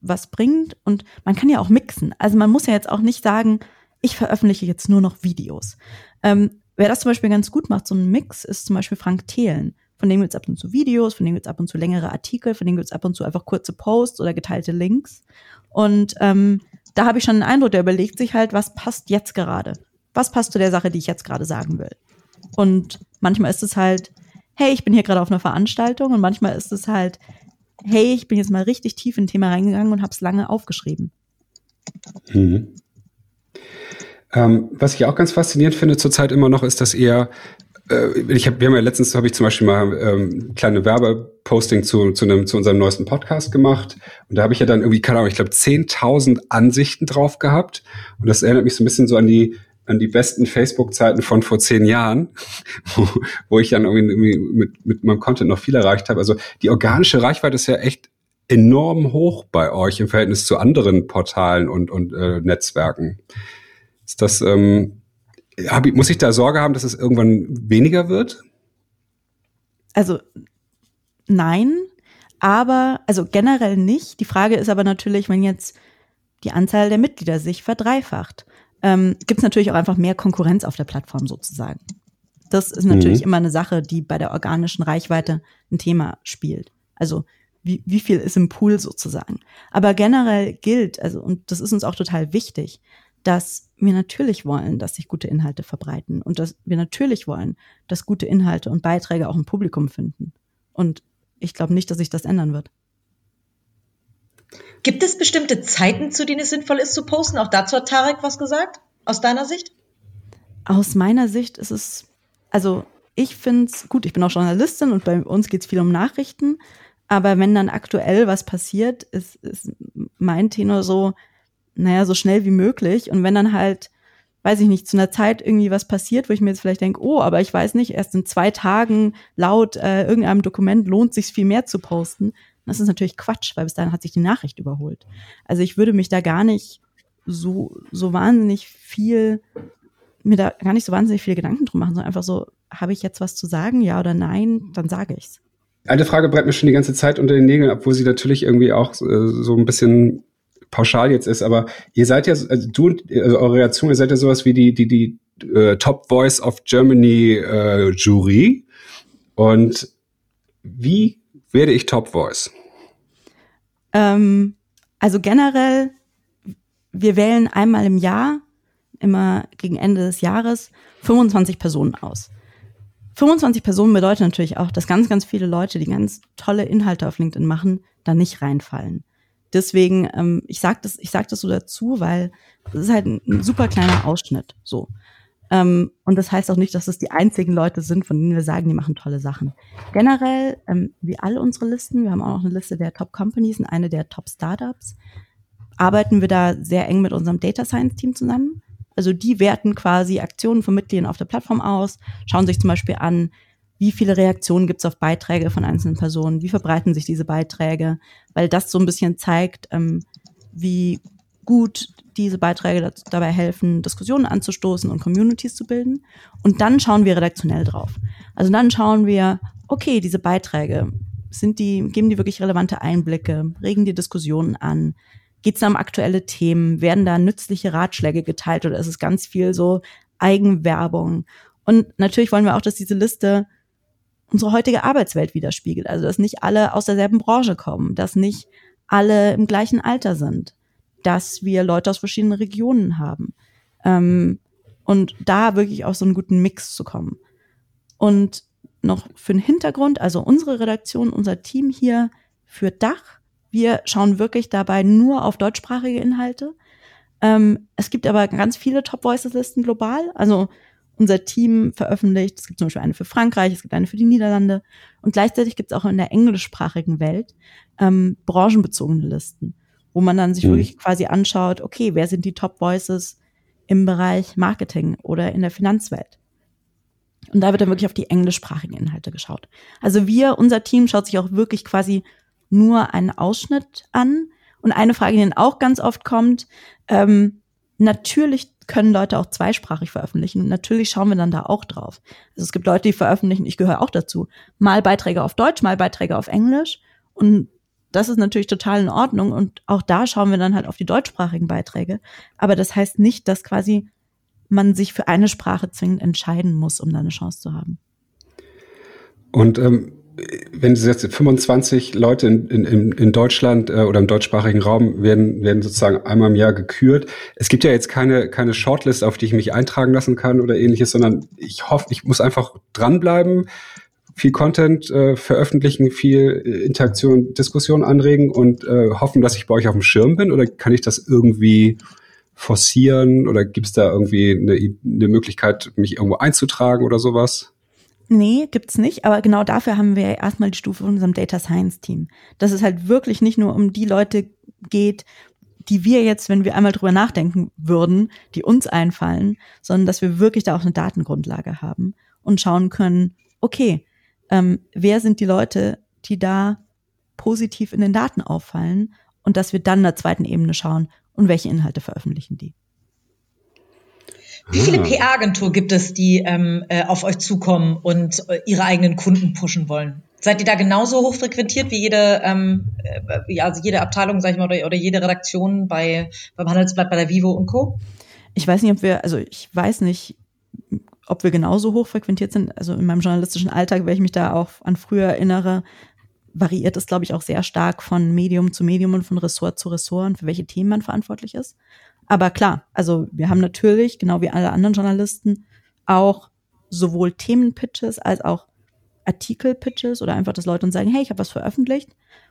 was bringt und man kann ja auch mixen. Also man muss ja jetzt auch nicht sagen, ich veröffentliche jetzt nur noch Videos. Ähm, wer das zum Beispiel ganz gut macht, so ein Mix, ist zum Beispiel Frank Thelen. Von dem gibt es ab und zu Videos, von dem gibt es ab und zu längere Artikel, von dem gibt es ab und zu einfach kurze Posts oder geteilte Links. Und ähm, da habe ich schon einen Eindruck, der überlegt sich halt, was passt jetzt gerade was passt zu der Sache, die ich jetzt gerade sagen will. Und manchmal ist es halt, hey, ich bin hier gerade auf einer Veranstaltung und manchmal ist es halt, hey, ich bin jetzt mal richtig tief in ein Thema reingegangen und habe es lange aufgeschrieben. Mhm. Ähm, was ich auch ganz faszinierend finde zurzeit immer noch, ist, dass ihr äh, ich hab, wir haben ja letztens habe ich zum Beispiel mal ähm, kleine Werbeposting zu, zu, einem, zu unserem neuesten Podcast gemacht. Und da habe ich ja dann irgendwie, keine Ahnung, ich glaube, 10.000 Ansichten drauf gehabt. Und das erinnert mich so ein bisschen so an die an die besten Facebook-Zeiten von vor zehn Jahren, (laughs) wo, wo ich dann irgendwie mit, mit meinem Content noch viel erreicht habe. Also die organische Reichweite ist ja echt enorm hoch bei euch im Verhältnis zu anderen Portalen und, und äh, Netzwerken. Ist das, ähm, hab muss ich da Sorge haben, dass es irgendwann weniger wird? Also nein, aber also generell nicht. Die Frage ist aber natürlich, wenn jetzt die Anzahl der Mitglieder sich verdreifacht ähm, gibt es natürlich auch einfach mehr Konkurrenz auf der Plattform sozusagen. Das ist natürlich mhm. immer eine Sache, die bei der organischen Reichweite ein Thema spielt. Also wie, wie viel ist im Pool sozusagen. Aber generell gilt, also, und das ist uns auch total wichtig, dass wir natürlich wollen, dass sich gute Inhalte verbreiten und dass wir natürlich wollen, dass gute Inhalte und Beiträge auch ein Publikum finden. Und ich glaube nicht, dass sich das ändern wird. Gibt es bestimmte Zeiten, zu denen es sinnvoll ist zu posten? Auch dazu hat Tarek was gesagt, aus deiner Sicht? Aus meiner Sicht ist es, also ich finde es gut, ich bin auch Journalistin und bei uns geht es viel um Nachrichten, aber wenn dann aktuell was passiert, ist, ist mein Tenor so, naja, so schnell wie möglich. Und wenn dann halt, weiß ich nicht, zu einer Zeit irgendwie was passiert, wo ich mir jetzt vielleicht denke, oh, aber ich weiß nicht, erst in zwei Tagen laut äh, irgendeinem Dokument lohnt sich viel mehr zu posten, das ist natürlich Quatsch, weil bis dahin hat sich die Nachricht überholt. Also ich würde mich da gar nicht so, so wahnsinnig viel, mir da gar nicht so wahnsinnig viele Gedanken drum machen, sondern einfach so, habe ich jetzt was zu sagen, ja oder nein, dann sage ich's. Eine Frage brennt mir schon die ganze Zeit unter den Nägeln, obwohl sie natürlich irgendwie auch äh, so ein bisschen pauschal jetzt ist, aber ihr seid ja, also du und also eure Reaktion, ihr seid ja sowas wie die, die, die äh, Top Voice of Germany äh, Jury. Und wie werde ich Top Voice? Ähm, also generell, wir wählen einmal im Jahr, immer gegen Ende des Jahres, 25 Personen aus. 25 Personen bedeutet natürlich auch, dass ganz, ganz viele Leute, die ganz tolle Inhalte auf LinkedIn machen, da nicht reinfallen. Deswegen, ähm, ich sage das, sag das so dazu, weil es ist halt ein, ein super kleiner Ausschnitt. So. Ähm, und das heißt auch nicht, dass es die einzigen Leute sind, von denen wir sagen, die machen tolle Sachen. Generell, ähm, wie alle unsere Listen, wir haben auch noch eine Liste der Top Companies und eine der Top Startups, arbeiten wir da sehr eng mit unserem Data Science Team zusammen. Also die werten quasi Aktionen von Mitgliedern auf der Plattform aus, schauen sich zum Beispiel an, wie viele Reaktionen gibt es auf Beiträge von einzelnen Personen, wie verbreiten sich diese Beiträge, weil das so ein bisschen zeigt, ähm, wie gut diese Beiträge dabei helfen, Diskussionen anzustoßen und Communities zu bilden. Und dann schauen wir redaktionell drauf. Also dann schauen wir, okay, diese Beiträge, sind die, geben die wirklich relevante Einblicke, regen die Diskussionen an, geht es um aktuelle Themen, werden da nützliche Ratschläge geteilt oder ist es ganz viel so Eigenwerbung? Und natürlich wollen wir auch, dass diese Liste unsere heutige Arbeitswelt widerspiegelt. Also, dass nicht alle aus derselben Branche kommen, dass nicht alle im gleichen Alter sind, dass wir Leute aus verschiedenen Regionen haben. Ähm, und da wirklich auf so einen guten Mix zu kommen. Und noch für den Hintergrund, also unsere Redaktion, unser Team hier für Dach, wir schauen wirklich dabei nur auf deutschsprachige Inhalte. Ähm, es gibt aber ganz viele Top Voices Listen global. Also unser Team veröffentlicht. Es gibt zum Beispiel eine für Frankreich, es gibt eine für die Niederlande. Und gleichzeitig gibt es auch in der englischsprachigen Welt ähm, branchenbezogene Listen, wo man dann sich mhm. wirklich quasi anschaut, okay, wer sind die Top Voices im Bereich Marketing oder in der Finanzwelt? Und da wird dann wirklich auf die englischsprachigen Inhalte geschaut. Also wir, unser Team schaut sich auch wirklich quasi nur einen Ausschnitt an. Und eine Frage, die dann auch ganz oft kommt, ähm, natürlich können Leute auch zweisprachig veröffentlichen. Und natürlich schauen wir dann da auch drauf. Also es gibt Leute, die veröffentlichen, ich gehöre auch dazu, mal Beiträge auf Deutsch, mal Beiträge auf Englisch. Und das ist natürlich total in Ordnung. Und auch da schauen wir dann halt auf die deutschsprachigen Beiträge. Aber das heißt nicht, dass quasi man sich für eine Sprache zwingend entscheiden muss, um da eine Chance zu haben. Und ähm, wenn Sie jetzt 25 Leute in, in, in Deutschland äh, oder im deutschsprachigen Raum werden, werden sozusagen einmal im Jahr gekürt. Es gibt ja jetzt keine, keine Shortlist, auf die ich mich eintragen lassen kann oder ähnliches, sondern ich hoffe, ich muss einfach dranbleiben, viel Content äh, veröffentlichen, viel äh, Interaktion, Diskussion anregen und äh, hoffen, dass ich bei euch auf dem Schirm bin oder kann ich das irgendwie forcieren oder gibt es da irgendwie eine, eine Möglichkeit, mich irgendwo einzutragen oder sowas? Nee, gibt's nicht, aber genau dafür haben wir erstmal die Stufe von unserem Data Science Team. Dass es halt wirklich nicht nur um die Leute geht, die wir jetzt, wenn wir einmal drüber nachdenken würden, die uns einfallen, sondern dass wir wirklich da auch eine Datengrundlage haben und schauen können, okay, ähm, wer sind die Leute, die da positiv in den Daten auffallen und dass wir dann in der zweiten Ebene schauen und welche Inhalte veröffentlichen die. Wie viele ah. PR-Agentur gibt es, die ähm, äh, auf euch zukommen und äh, ihre eigenen Kunden pushen wollen? Seid ihr da genauso hoch frequentiert wie jede, ähm, äh, ja, also jede Abteilung, sag ich mal, oder, oder jede Redaktion bei, beim Handelsblatt, bei der Vivo und Co.? Ich weiß nicht, ob wir, also ich weiß nicht, ob wir genauso hoch frequentiert sind. Also in meinem journalistischen Alltag, wenn ich mich da auch an früher erinnere, variiert es, glaube ich, auch sehr stark von Medium zu Medium und von Ressort zu Ressort und für welche Themen man verantwortlich ist. Aber klar, also wir haben natürlich, genau wie alle anderen Journalisten, auch sowohl Themenpitches als auch Artikelpitches oder einfach, dass Leute uns sagen, hey, ich habe was veröffentlicht.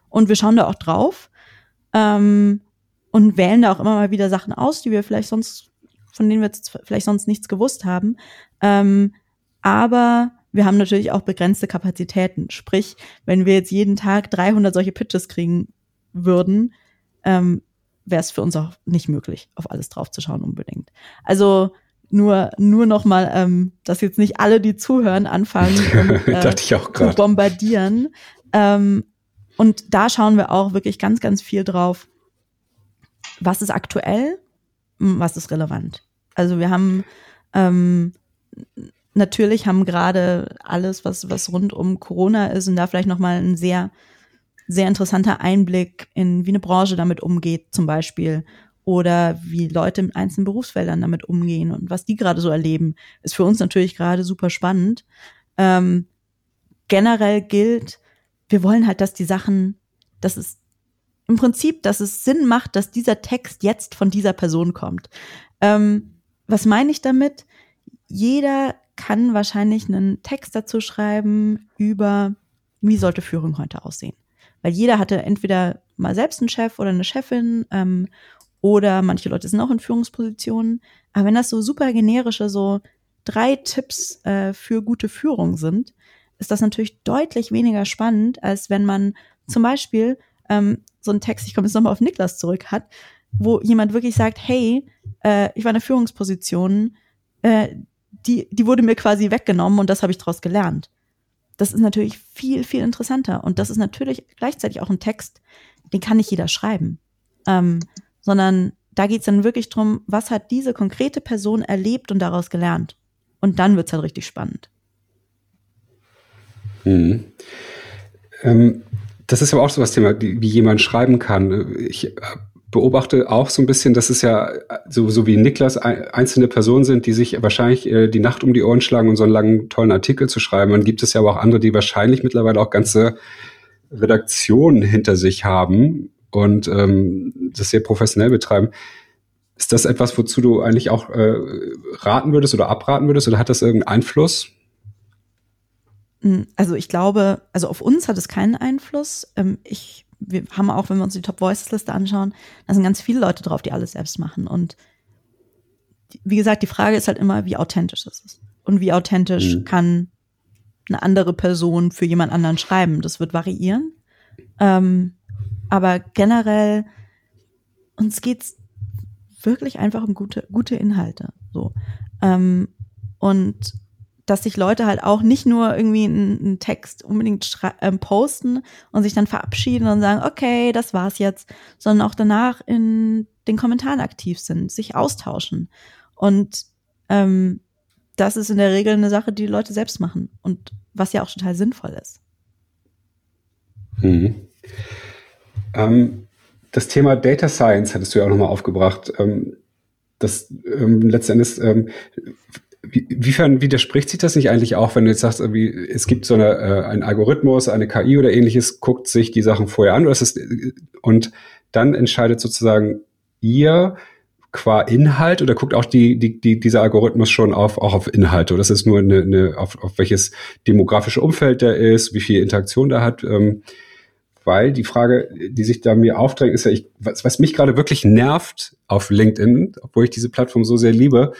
Und wir schauen da auch drauf ähm, und wählen da auch immer mal wieder Sachen aus, die wir vielleicht sonst, von denen wir jetzt vielleicht sonst nichts gewusst haben. Ähm, aber wir haben natürlich auch begrenzte Kapazitäten. Sprich, wenn wir jetzt jeden Tag 300 solche Pitches kriegen würden, ähm, wäre es für uns auch nicht möglich, auf alles draufzuschauen unbedingt. Also nur nur noch mal, ähm, dass jetzt nicht alle, die zuhören, anfangen (laughs) und, äh, zu bombardieren. Ähm, und da schauen wir auch wirklich ganz, ganz viel drauf. Was ist aktuell? Was ist relevant? Also wir haben ähm, natürlich haben gerade alles, was was rund um Corona ist und da vielleicht noch mal ein sehr sehr interessanter Einblick in, wie eine Branche damit umgeht, zum Beispiel. Oder wie Leute in einzelnen Berufsfeldern damit umgehen und was die gerade so erleben, ist für uns natürlich gerade super spannend. Ähm, generell gilt, wir wollen halt, dass die Sachen, dass es im Prinzip, dass es Sinn macht, dass dieser Text jetzt von dieser Person kommt. Ähm, was meine ich damit? Jeder kann wahrscheinlich einen Text dazu schreiben über, wie sollte Führung heute aussehen. Weil jeder hatte entweder mal selbst einen Chef oder eine Chefin ähm, oder manche Leute sind auch in Führungspositionen. Aber wenn das so super generische, so drei Tipps äh, für gute Führung sind, ist das natürlich deutlich weniger spannend, als wenn man zum Beispiel ähm, so einen Text, ich komme jetzt nochmal auf Niklas zurück, hat, wo jemand wirklich sagt, hey, äh, ich war in der Führungsposition, äh, die, die wurde mir quasi weggenommen und das habe ich daraus gelernt. Das ist natürlich viel, viel interessanter. Und das ist natürlich gleichzeitig auch ein Text, den kann nicht jeder schreiben. Ähm, sondern da geht es dann wirklich drum, was hat diese konkrete Person erlebt und daraus gelernt. Und dann wird es halt richtig spannend. Mhm. Ähm, das ist aber auch so was Thema, wie jemand schreiben kann. Ich beobachte auch so ein bisschen, dass es ja so, so wie Niklas einzelne Personen sind, die sich wahrscheinlich äh, die Nacht um die Ohren schlagen, um so einen langen, tollen Artikel zu schreiben. Dann gibt es ja aber auch andere, die wahrscheinlich mittlerweile auch ganze Redaktionen hinter sich haben und ähm, das sehr professionell betreiben. Ist das etwas, wozu du eigentlich auch äh, raten würdest oder abraten würdest oder hat das irgendeinen Einfluss? Hm, also ich glaube, also auf uns hat es keinen Einfluss. Ähm, ich wir haben auch, wenn wir uns die Top Voices Liste anschauen, da sind ganz viele Leute drauf, die alles selbst machen. Und wie gesagt, die Frage ist halt immer, wie authentisch ist es Und wie authentisch mhm. kann eine andere Person für jemand anderen schreiben. Das wird variieren. Ähm, aber generell, uns geht's wirklich einfach um gute, gute Inhalte. So. Ähm, und dass sich Leute halt auch nicht nur irgendwie einen, Text unbedingt äh, posten und sich dann verabschieden und sagen, okay, das war's jetzt, sondern auch danach in den Kommentaren aktiv sind, sich austauschen. Und ähm, das ist in der Regel eine Sache, die, die Leute selbst machen und was ja auch total sinnvoll ist. Mhm. Ähm, das Thema Data Science hattest du ja auch nochmal aufgebracht. Ähm, das ähm, letztendlich ähm, Wiefern widerspricht sich das nicht eigentlich auch, wenn du jetzt sagst, irgendwie, es gibt so eine, äh, einen Algorithmus, eine KI oder ähnliches, guckt sich die Sachen vorher an oder ist, und dann entscheidet sozusagen ihr qua Inhalt oder guckt auch die, die, die, dieser Algorithmus schon auf, auch auf Inhalte oder ist nur eine, eine auf, auf welches demografische Umfeld der ist, wie viel Interaktion da hat. Ähm, weil die Frage, die sich da mir aufdrängt, ist ja, ich, was, was mich gerade wirklich nervt auf LinkedIn, obwohl ich diese Plattform so sehr liebe,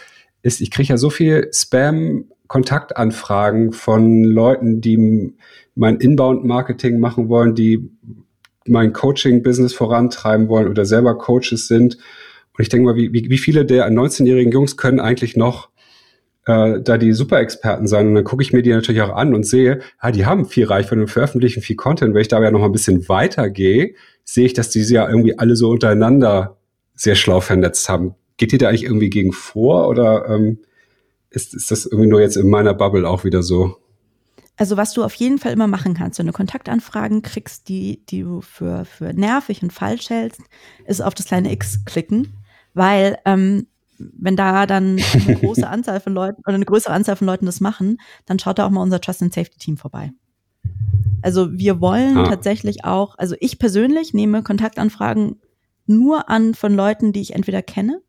ist, ich kriege ja so viel Spam-Kontaktanfragen von Leuten, die mein Inbound-Marketing machen wollen, die mein Coaching-Business vorantreiben wollen oder selber Coaches sind. Und ich denke mal, wie, wie, viele der 19-jährigen Jungs können eigentlich noch äh, da die Super-Experten sein? Und dann gucke ich mir die natürlich auch an und sehe, ah, die haben viel Reichweite und veröffentlichen viel Content. Wenn ich da ja noch mal ein bisschen weiter gehe, sehe ich, dass die ja irgendwie alle so untereinander sehr schlau vernetzt haben. Geht ihr da eigentlich irgendwie gegen vor oder ähm, ist, ist das irgendwie nur jetzt in meiner Bubble auch wieder so? Also was du auf jeden Fall immer machen kannst, wenn du Kontaktanfragen kriegst, die, die du für, für nervig und falsch hältst, ist auf das kleine X klicken, weil ähm, wenn da dann eine (laughs) große Anzahl von Leuten oder eine größere Anzahl von Leuten das machen, dann schaut da auch mal unser Trust and Safety Team vorbei. Also wir wollen ah. tatsächlich auch, also ich persönlich nehme Kontaktanfragen nur an von Leuten, die ich entweder kenne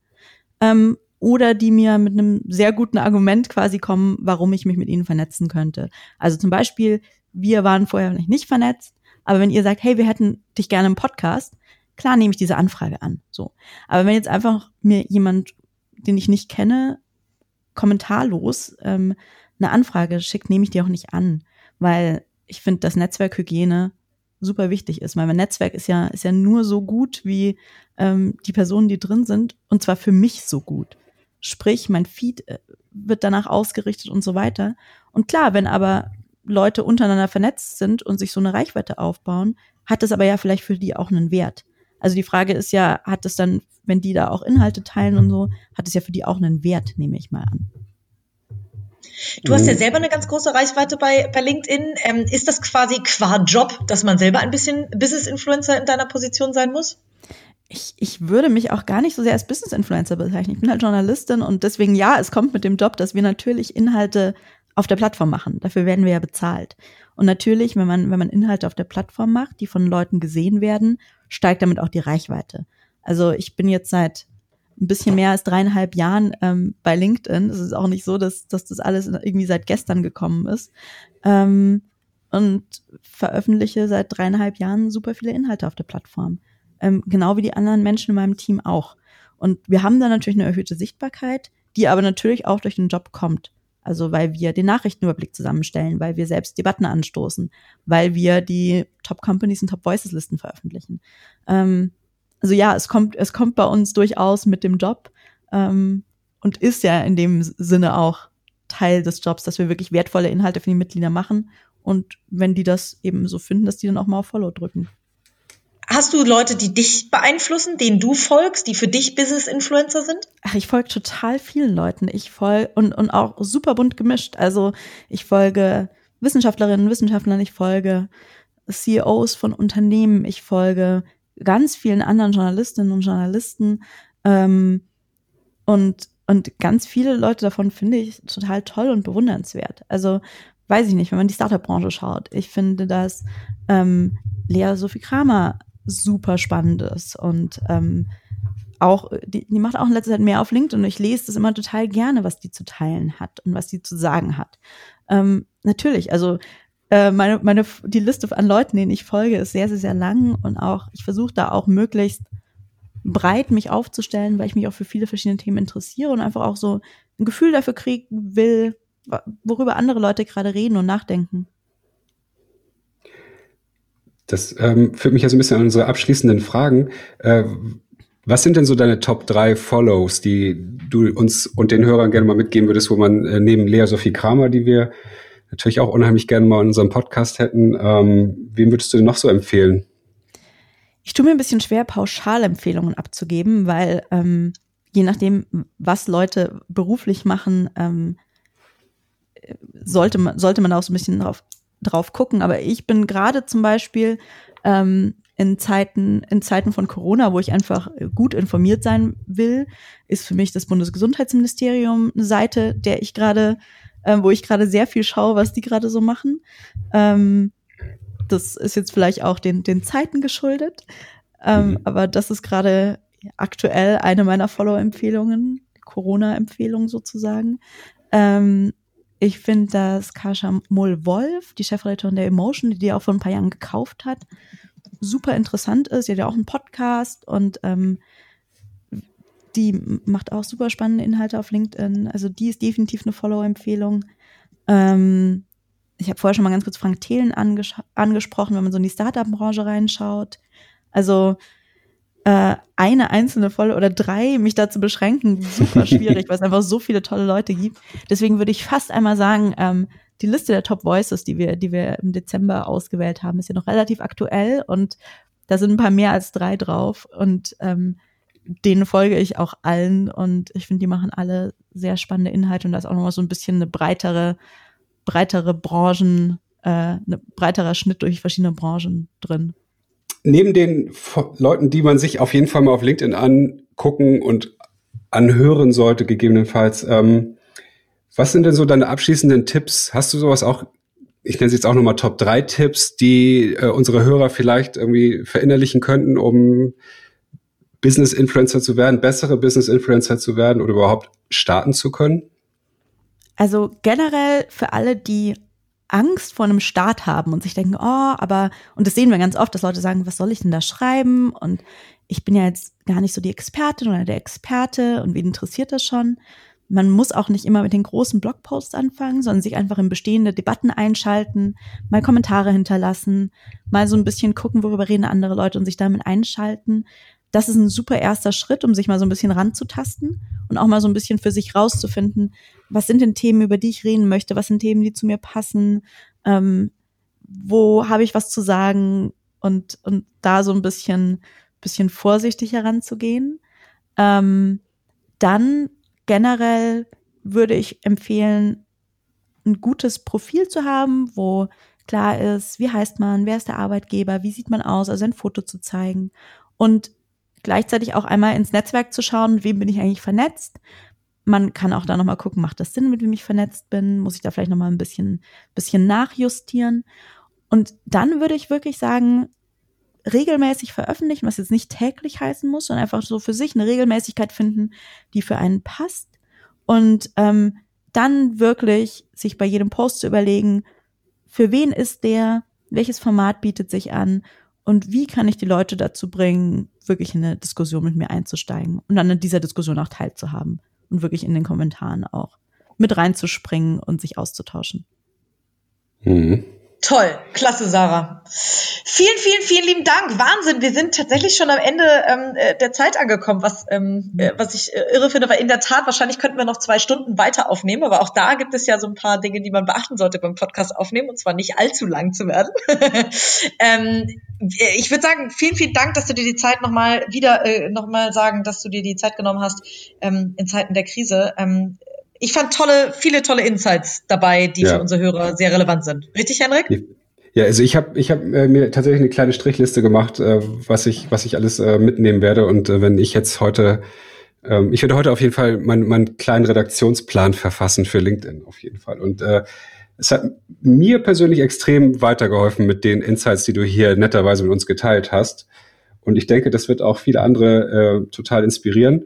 ähm, oder die mir mit einem sehr guten Argument quasi kommen, warum ich mich mit ihnen vernetzen könnte. Also zum Beispiel, wir waren vorher nicht vernetzt, aber wenn ihr sagt, hey, wir hätten dich gerne im Podcast, klar nehme ich diese Anfrage an. So. Aber wenn jetzt einfach mir jemand, den ich nicht kenne, kommentarlos ähm, eine Anfrage schickt, nehme ich die auch nicht an, weil ich finde, dass Netzwerkhygiene super wichtig ist. Weil mein Netzwerk ist ja, ist ja nur so gut wie ähm, die Personen, die drin sind, und zwar für mich so gut. Sprich, mein Feed äh, wird danach ausgerichtet und so weiter. Und klar, wenn aber Leute untereinander vernetzt sind und sich so eine Reichweite aufbauen, hat es aber ja vielleicht für die auch einen Wert. Also die Frage ist ja, hat es dann, wenn die da auch Inhalte teilen und so, hat es ja für die auch einen Wert, nehme ich mal an. Du hast ja mhm. selber eine ganz große Reichweite bei, bei LinkedIn. Ähm, ist das quasi qua Job, dass man selber ein bisschen Business-Influencer in deiner Position sein muss? Ich, ich würde mich auch gar nicht so sehr als Business-Influencer bezeichnen. Ich bin halt Journalistin und deswegen ja, es kommt mit dem Job, dass wir natürlich Inhalte auf der Plattform machen. Dafür werden wir ja bezahlt. Und natürlich, wenn man, wenn man Inhalte auf der Plattform macht, die von Leuten gesehen werden, steigt damit auch die Reichweite. Also ich bin jetzt seit ein bisschen mehr als dreieinhalb Jahren ähm, bei LinkedIn. Es ist auch nicht so, dass, dass das alles irgendwie seit gestern gekommen ist. Ähm, und veröffentliche seit dreieinhalb Jahren super viele Inhalte auf der Plattform. Ähm, genau wie die anderen Menschen in meinem Team auch. Und wir haben da natürlich eine erhöhte Sichtbarkeit, die aber natürlich auch durch den Job kommt. Also weil wir den Nachrichtenüberblick zusammenstellen, weil wir selbst Debatten anstoßen, weil wir die Top Companies und Top Voices Listen veröffentlichen. Ähm, also ja, es kommt, es kommt bei uns durchaus mit dem Job ähm, und ist ja in dem Sinne auch Teil des Jobs, dass wir wirklich wertvolle Inhalte für die Mitglieder machen. Und wenn die das eben so finden, dass die dann auch mal auf Follow drücken. Hast du Leute, die dich beeinflussen, denen du folgst, die für dich Business-Influencer sind? Ach, ich folge total vielen Leuten. Ich folge und, und auch super bunt gemischt. Also ich folge Wissenschaftlerinnen, Wissenschaftlern, ich folge CEOs von Unternehmen, ich folge ganz vielen anderen Journalistinnen und Journalisten. Ähm, und, und ganz viele Leute davon finde ich total toll und bewundernswert. Also weiß ich nicht, wenn man die Startup-Branche schaut. Ich finde, dass ähm, Lea Sophie Kramer super spannend ist und ähm, auch, die, die macht auch in letzter Zeit mehr auf LinkedIn und ich lese das immer total gerne, was die zu teilen hat und was die zu sagen hat. Ähm, natürlich, also äh, meine, meine, die Liste an Leuten, denen ich folge, ist sehr, sehr, sehr lang und auch, ich versuche da auch möglichst breit mich aufzustellen, weil ich mich auch für viele verschiedene Themen interessiere und einfach auch so ein Gefühl dafür kriegen will, worüber andere Leute gerade reden und nachdenken. Das ähm, führt mich ja so ein bisschen an unsere abschließenden Fragen. Äh, was sind denn so deine Top 3 Follows, die du uns und den Hörern gerne mal mitgeben würdest, wo man äh, neben Lea Sophie Kramer, die wir natürlich auch unheimlich gerne mal in unserem Podcast hätten, ähm, wem würdest du denn noch so empfehlen? Ich tue mir ein bisschen schwer, Pauschalempfehlungen abzugeben, weil ähm, je nachdem, was Leute beruflich machen, ähm, sollte, man, sollte man auch so ein bisschen drauf, drauf gucken. Aber ich bin gerade zum Beispiel ähm, in Zeiten, in Zeiten von Corona, wo ich einfach gut informiert sein will, ist für mich das Bundesgesundheitsministerium eine Seite, der ich gerade, äh, wo ich gerade sehr viel schaue, was die gerade so machen. Ähm, das ist jetzt vielleicht auch den, den Zeiten geschuldet. Ähm, mhm. Aber das ist gerade aktuell eine meiner Follow-Empfehlungen, Corona-Empfehlung sozusagen. Ähm, ich finde, dass Kascha Moll-Wolf, die Chefredakteurin der Emotion, die die auch vor ein paar Jahren gekauft hat, super interessant ist. Sie hat ja auch einen Podcast und ähm, die macht auch super spannende Inhalte auf LinkedIn. Also die ist definitiv eine Follow-Empfehlung. Ähm, ich habe vorher schon mal ganz kurz Frank Thelen anges angesprochen, wenn man so in die Startup-Branche reinschaut. Also äh, eine einzelne Folge oder drei mich dazu beschränken, super (laughs) schwierig, weil es einfach so viele tolle Leute gibt. Deswegen würde ich fast einmal sagen, ähm, die Liste der Top Voices, die wir, die wir im Dezember ausgewählt haben, ist ja noch relativ aktuell und da sind ein paar mehr als drei drauf und ähm, denen folge ich auch allen und ich finde, die machen alle sehr spannende Inhalte und da ist auch nochmal so ein bisschen eine breitere breitere Branchen, äh, ein breiterer Schnitt durch verschiedene Branchen drin. Neben den Leuten, die man sich auf jeden Fall mal auf LinkedIn angucken und anhören sollte, gegebenenfalls, ähm, was sind denn so deine abschließenden Tipps? Hast du sowas auch, ich nenne es jetzt auch nochmal Top 3 Tipps, die äh, unsere Hörer vielleicht irgendwie verinnerlichen könnten, um Business Influencer zu werden, bessere Business Influencer zu werden oder überhaupt starten zu können? Also generell für alle, die Angst vor einem Start haben und sich denken, oh, aber, und das sehen wir ganz oft, dass Leute sagen, was soll ich denn da schreiben? Und ich bin ja jetzt gar nicht so die Expertin oder der Experte und wen interessiert das schon? Man muss auch nicht immer mit den großen Blogposts anfangen, sondern sich einfach in bestehende Debatten einschalten, mal Kommentare hinterlassen, mal so ein bisschen gucken, worüber reden andere Leute und sich damit einschalten das ist ein super erster Schritt, um sich mal so ein bisschen ranzutasten und auch mal so ein bisschen für sich rauszufinden, was sind denn Themen, über die ich reden möchte, was sind Themen, die zu mir passen, ähm, wo habe ich was zu sagen und, und da so ein bisschen, bisschen vorsichtig heranzugehen. Ähm, dann generell würde ich empfehlen, ein gutes Profil zu haben, wo klar ist, wie heißt man, wer ist der Arbeitgeber, wie sieht man aus, also ein Foto zu zeigen und gleichzeitig auch einmal ins Netzwerk zu schauen, mit wem bin ich eigentlich vernetzt. Man kann auch da nochmal gucken, macht das Sinn, mit wem ich vernetzt bin? Muss ich da vielleicht nochmal ein bisschen, bisschen nachjustieren? Und dann würde ich wirklich sagen, regelmäßig veröffentlichen, was jetzt nicht täglich heißen muss, sondern einfach so für sich eine Regelmäßigkeit finden, die für einen passt. Und ähm, dann wirklich sich bei jedem Post zu überlegen, für wen ist der, welches Format bietet sich an und wie kann ich die Leute dazu bringen, wirklich in eine Diskussion mit mir einzusteigen und dann in dieser Diskussion auch teilzuhaben und wirklich in den Kommentaren auch mit reinzuspringen und sich auszutauschen. Mhm. Toll, klasse, Sarah. Vielen, vielen, vielen lieben Dank. Wahnsinn, wir sind tatsächlich schon am Ende ähm, äh, der Zeit angekommen, was, ähm, äh, was ich äh, irre finde, weil in der Tat, wahrscheinlich könnten wir noch zwei Stunden weiter aufnehmen, aber auch da gibt es ja so ein paar Dinge, die man beachten sollte beim Podcast aufnehmen, und zwar nicht allzu lang zu werden. (laughs) ähm, ich würde sagen, vielen, vielen Dank, dass du dir die Zeit nochmal wieder äh, nochmal sagen, dass du dir die Zeit genommen hast ähm, in Zeiten der Krise. Ähm, ich fand tolle, viele tolle Insights dabei, die ja. für unsere Hörer sehr relevant sind. Richtig, Henrik? Ja, also ich habe ich hab, äh, mir tatsächlich eine kleine Strichliste gemacht, äh, was ich was ich alles äh, mitnehmen werde und äh, wenn ich jetzt heute ähm, ich werde heute auf jeden Fall meinen mein kleinen Redaktionsplan verfassen für LinkedIn auf jeden Fall und äh, es hat mir persönlich extrem weitergeholfen mit den Insights, die du hier netterweise mit uns geteilt hast. Und ich denke, das wird auch viele andere äh, total inspirieren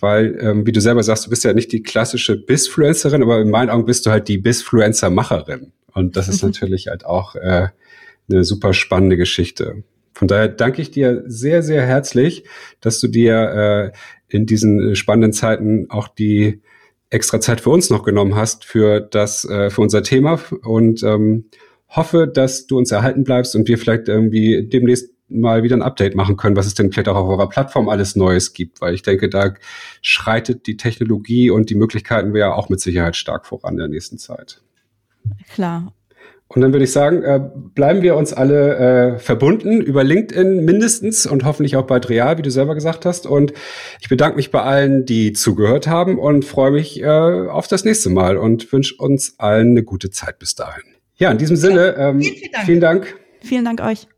weil, ähm, wie du selber sagst, du bist ja nicht die klassische Bisfluencerin, aber in meinen Augen bist du halt die Bisfluencer-Macherin. Und das ist mhm. natürlich halt auch äh, eine super spannende Geschichte. Von daher danke ich dir sehr, sehr herzlich, dass du dir äh, in diesen spannenden Zeiten auch die extra Zeit für uns noch genommen hast für das, äh, für unser Thema und ähm, hoffe, dass du uns erhalten bleibst und wir vielleicht irgendwie demnächst mal wieder ein Update machen können, was es denn vielleicht auch auf eurer Plattform alles Neues gibt, weil ich denke, da schreitet die Technologie und die Möglichkeiten wäre auch mit Sicherheit stark voran in der nächsten Zeit. Klar. Und dann würde ich sagen, äh, bleiben wir uns alle äh, verbunden über LinkedIn mindestens und hoffentlich auch bald real, wie du selber gesagt hast. Und ich bedanke mich bei allen, die zugehört haben und freue mich äh, auf das nächste Mal und wünsche uns allen eine gute Zeit bis dahin. Ja, in diesem Sinne, ähm, vielen, vielen Dank. Vielen Dank euch.